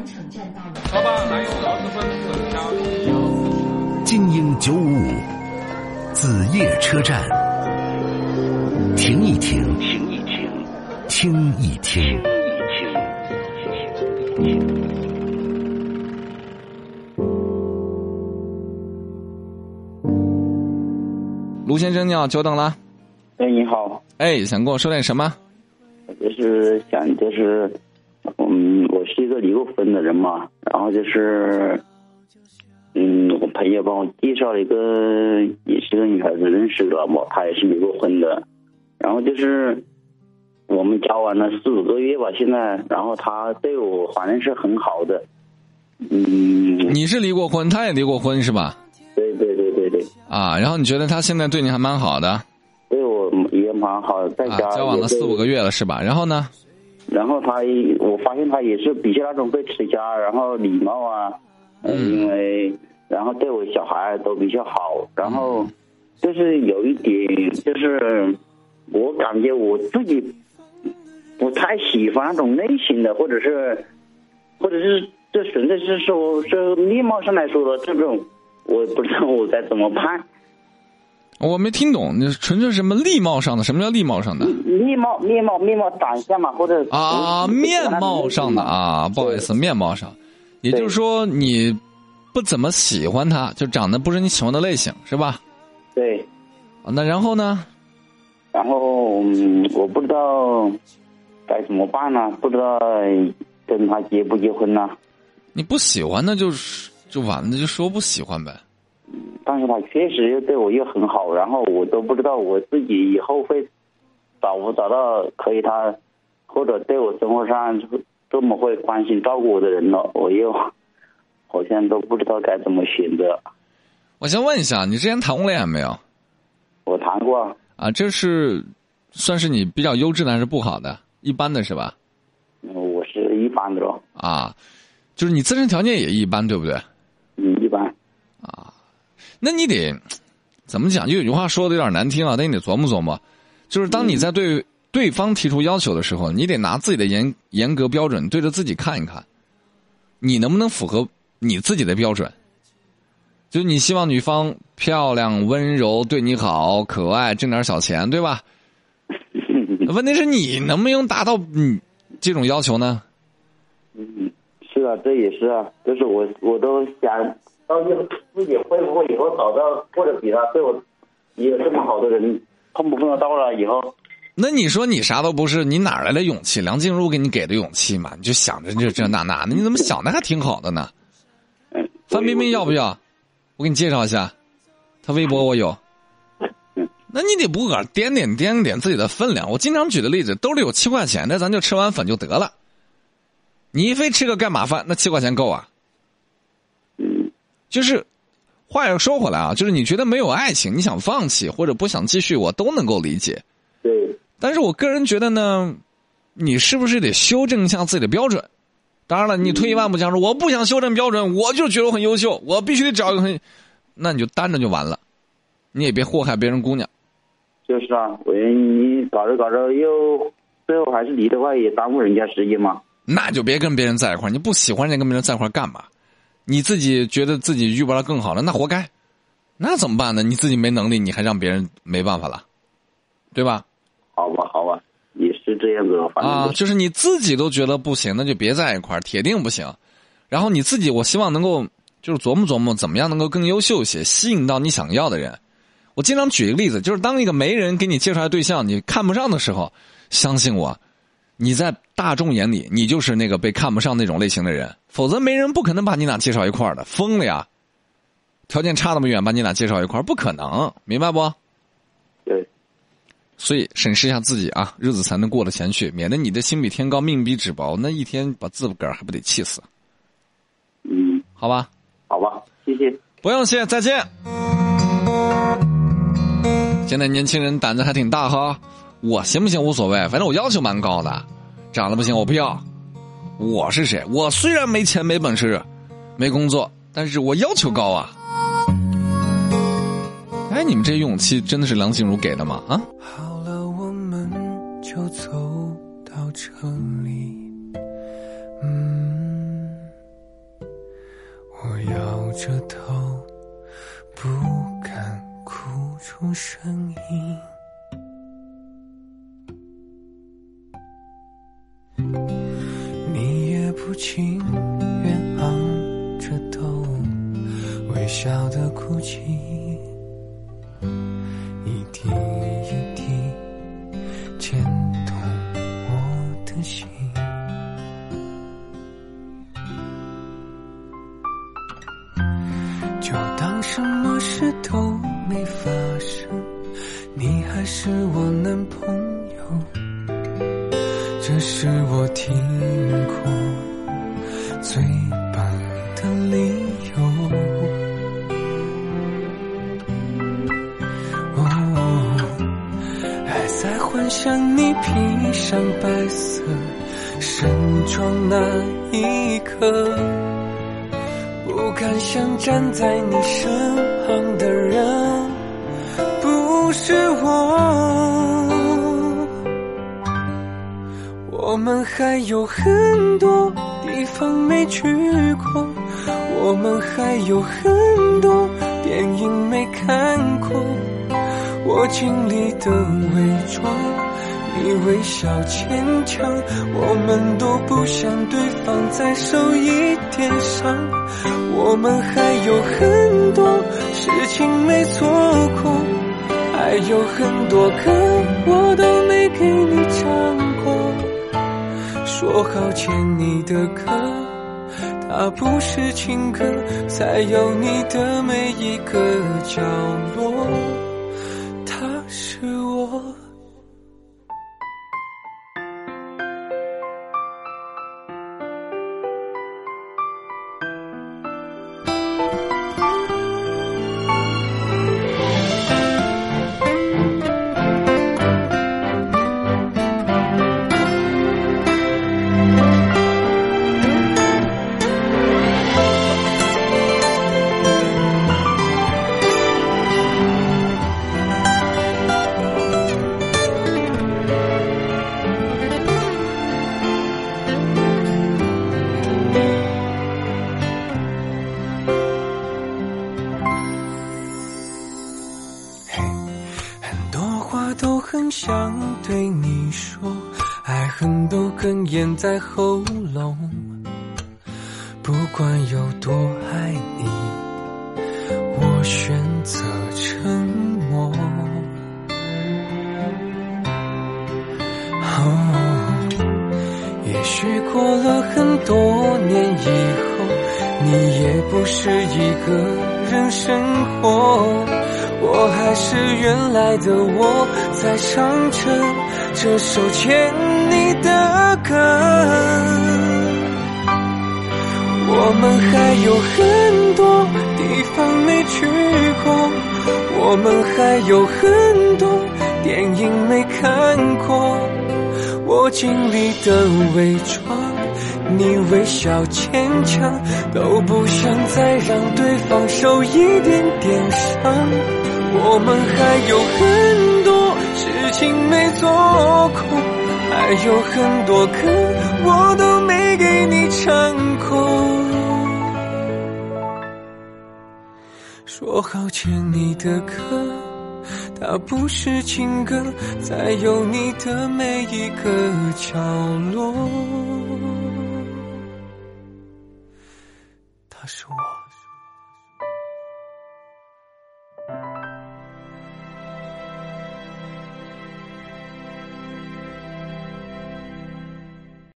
环城站到了。老板，还有螺蛳粉等加。精英九五五，子夜车站，停一停，停一停，听一听，听一听。卢先生你好，久等了。哎，你好，哎，想跟我说点什么？就是想就是，嗯，我是一个离过婚的人嘛，然后就是，嗯，我朋友帮我介绍了一个也是个女孩子认识的嘛，她也是离过婚的，然后就是我们交往了四五个月吧，现在，然后她对我反正是很好的，嗯，你是离过婚，她也离过婚是吧？对对对对对，啊，然后你觉得她现在对你还蛮好的对我也蛮好，在啊家、，交往了四五个月了是吧？然后呢？然后他，我发现他也是比较那种会持家，然后礼貌啊，呃嗯因为然后对我小孩都比较好，然后就是有一点，就是我感觉我自己不太喜欢那种类型的，或者是，或者是这纯粹是说这面貌上来说的这种，我不知道我该怎么判。我没听懂，你纯粹什么礼貌上的？什么叫礼貌上的？面貌、面貌、面貌、长相嘛，或者啊，面貌上的啊，不好意思，面貌上，也就是说你不怎么喜欢他，就长得不是你喜欢的类型，是吧？对。啊，那然后呢？然后嗯，我不知道该怎么办呢、不知道跟他结不结婚呢、你不喜欢那就是就完了，就说不喜欢呗。但是他确实又对我又很好，然后我都不知道我自己以后会找不找到可以他或者对我生活上这么会关心照顾我的人了，我又好像都不知道该怎么选择。我先问一下，你之前谈过恋爱没有？我谈过，啊，这是算是你比较优质的还是不好的？一般的是吧？嗯我是一般的咯，啊，就是你自身条件也一般，对不对？那你得怎么讲？就有句话说的有点难听啊，但你得琢磨琢磨。就是当你在对对方提出要求的时候，你得拿自己的严严格标准对着自己看一看，你能不能符合你自己的标准？就你希望女方漂亮、温柔、对你好、可爱、挣点小钱，对吧？问题是你能不能达到你这种要求呢？嗯，是啊，这也是啊，就是我我都想到底自己会不会以后找到或者比他对我也有这么好的人，碰不碰得到了以后，那你说你啥都不是，你哪来的勇气？梁静茹给你给的勇气嘛？你就想着这这那那的，你怎么想的还挺好的呢？嗯，范冰冰要不要？我给你介绍一下，她微博我有。那你得不个掂掂掂掂自己的分量。我经常举的例子，兜里有七块钱，那咱就吃碗粉就得了。你非吃个盖码饭，那七块钱够啊？嗯就是，话又说回来啊，就是你觉得没有爱情，你想放弃或者不想继续，我都能够理解。对，但是我个人觉得呢，你是不是得修正一下自己的标准？当然了，你退一万步讲说，我不想修正标准，我就觉得我很优秀，我必须得找一个很，那你就单着就完了，你也别祸害别人姑娘。就是啊，我你搞着搞着又最后还是离的话，也耽误人家时间嘛。那就别跟别人在一块儿，你不喜欢人家跟别人在一块儿干嘛？你自己觉得自己遇不到更好的，那活该，那怎么办呢？你自己没能力，你还让别人没办法了，对吧？好吧，好吧，也是这样子，反正、啊，就是你自己都觉得不行，那就别在一块儿，铁定不行。然后你自己，我希望能够就是琢磨琢磨，怎么样能够更优秀些，吸引到你想要的人。我经常举一个例子，就是当一个媒人给你介绍的对象你看不上的时候，相信我，你在大众眼里你就是那个被看不上那种类型的人，否则没人不可能把你俩介绍一块儿的，疯了呀！条件差那么远，把你俩介绍一块儿，不可能，明白不？对，所以审视一下自己啊，日子才能过得前去，免得你的心比天高，命比纸薄，那一天把自个儿还不得气死？嗯，好吧，好吧，谢谢。不用谢，再见。现在年轻人胆子还挺大哈，我行不行无所谓，反正我要求蛮高的，长得不行我不要。我是谁？我虽然没钱没本事，没工作，但是我要求高啊。哎，你们这勇气真的是梁静茹给的吗？啊？好了，我们就走到这里。嗯。着头，不敢哭出声音。不情愿昂着头，微笑的哭泣，一滴一滴牵动我的心。就当什么事都没发生，你还是我披上白色盛装那一刻。不敢想站在你身旁的人不是我，我们还有很多地方没去过，我们还有很多电影没看过，我尽力的伪装。你微笑牵强，我们都不想对方再受一点伤。我们还有很多事情没做过，还有很多歌我都没给你唱过。说好欠你的歌，它不是情歌，在有你的每一个角落，在喉咙。不管有多爱你，我选择沉默。哦，也许过了很多年以后，你也不是一个人生活。我还是原来的我，在唱着这首牵你的歌。我们还有很多地方没去过，我们还有很多电影没看过。我尽力的伪装，你微笑牵强，都不想再让对方受一点点伤。我们还有很多事情没做过，还有很多歌我都没给你唱过。说好牵你的歌，它不是情歌，在有你的每一个角落，